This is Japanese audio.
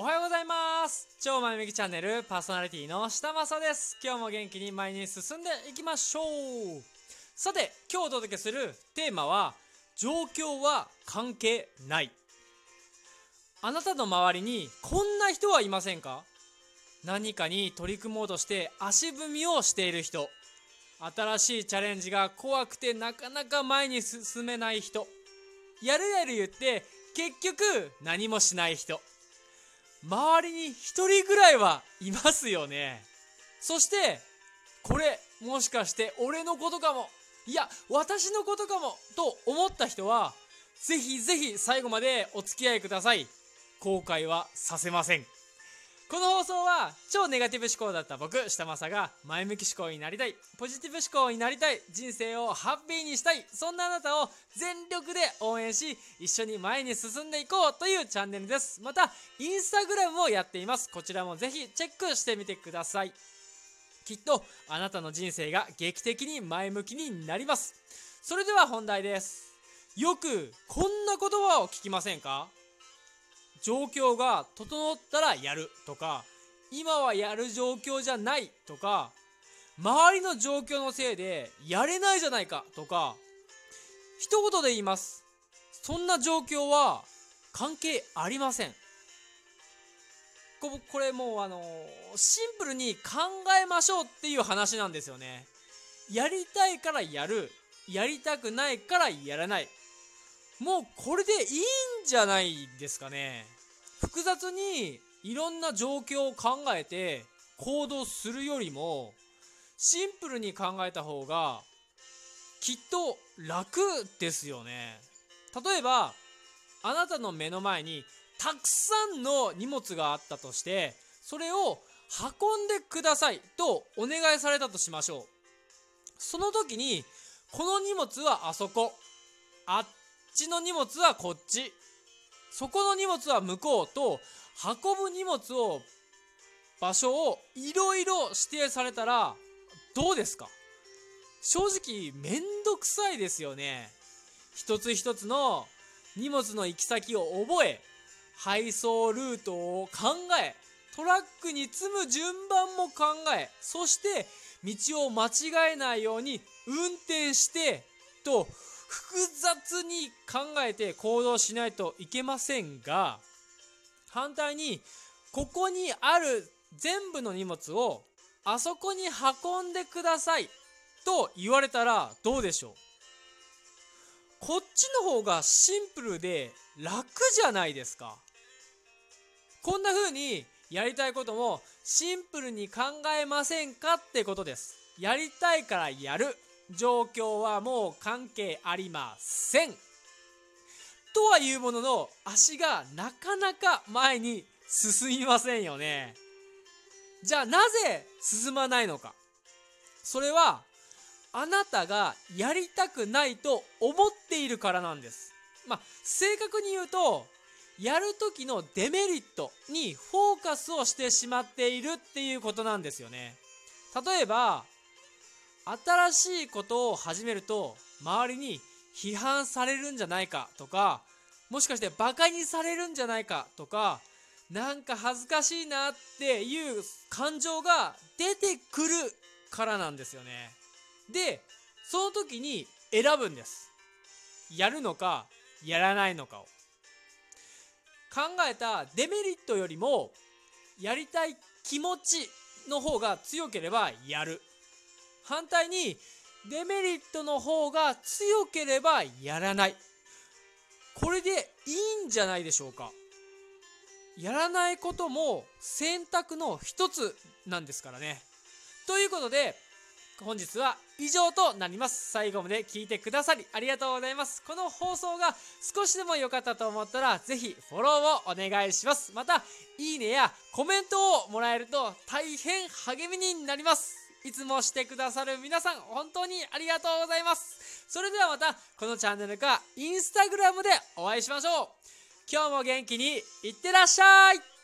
おはようございます。超前向きチャンネルパーソナリティの下正です。今日も元気に前に進んでいきましょう。さて今日お届けするテーマは状況は関係ない。あなたの周りにこんな人はいませんか？何かに取り組もうとして足踏みをしている人。新しいチャレンジが怖くてなかなか前に進めない人。やるやる言って結局何もしない人。周りに一人ぐらいはいますよね。そしてこれもしかして俺のことかもいや私のことかもと思った人はぜひぜひ最後までお付き合いください。後悔はさせません。この放送は超ネガティブ思考だった僕下正が前向き思考になりたい。ポジティブ思考になりたい。人生をハッピーにしたい。そんなあなたを全力で応援し一緒に前に進んでいこうというチャンネルです。またインスタグラムもやっています。こちらもぜひチェックしてみてください。きっとあなたの人生が劇的に前向きになります。それでは本題です。よくこんな言葉を聞きませんか？状況が整ったらやるとか今はやる状況じゃないとか周りの状況のせいでやれないじゃないかとか一言で言います。そんな状況は関係ありません。ここれもうあのシンプルに考えましょうっていう話なんですよね。やりたいからやるやりたくないからやらない。もうこれでいいんじゃないですかね。複雑にいろんな状況を考えて行動するよりもシンプルに考えた方がきっと楽ですよね。例えばあなたの目の前にたくさんの荷物があったとしてそれを運んでくださいとお願いされたとしましょう。その時にこの荷物はあそこあっちの荷物はこっち。そこの荷物は向こうと運ぶ荷物を場所をいろいろ指定されたらどうですか？正直めんどくさいですよね。一つ一つの荷物の行き先を覚え配送ルートを考えトラックに積む順番も考えそして道を間違えないように運転してと複雑に考えて行動しないといけませんが反対にここにある全部の荷物をあそこに運んでくださいと言われたらどうでしょう？こっちの方がシンプルで楽じゃないですか。こんな風にやりたいこともシンプルに考えませんかってことです。やりたいからやる。状況はもう関係ありません。とはいうものの足がなかなか前に進みませんよね。じゃあなぜ進まないのか。それはあなたがやりたくないと思っているからなんです。まあ正確に言うとやる時のデメリットにフォーカスをしてしまっているっていうことなんですよね。例えば新しいことを始めると周りに批判されるんじゃないかとかもしかしてバカにされるんじゃないかとかなんか恥ずかしいなっていう感情が出てくるからなんですよね。でその時に選ぶんです。やるのかやらないのかを。考えたデメリットよりもやりたい気持ちの方が強ければやる。反対にデメリットの方が強ければやらない。これでいいんじゃないでしょうか。やらないことも選択の一つなんですからね。ということで本日は以上となります。最後まで聞いてくださりありがとうございます。この放送が少しでも良かったと思ったらぜひフォローをお願いします。またいいねやコメントをもらえると大変励みになります。いつもしてくださる皆さん本当にありがとうございます。それではまたこのチャンネルかインスタグラムでお会いしましょう。今日も元気にいってらっしゃい。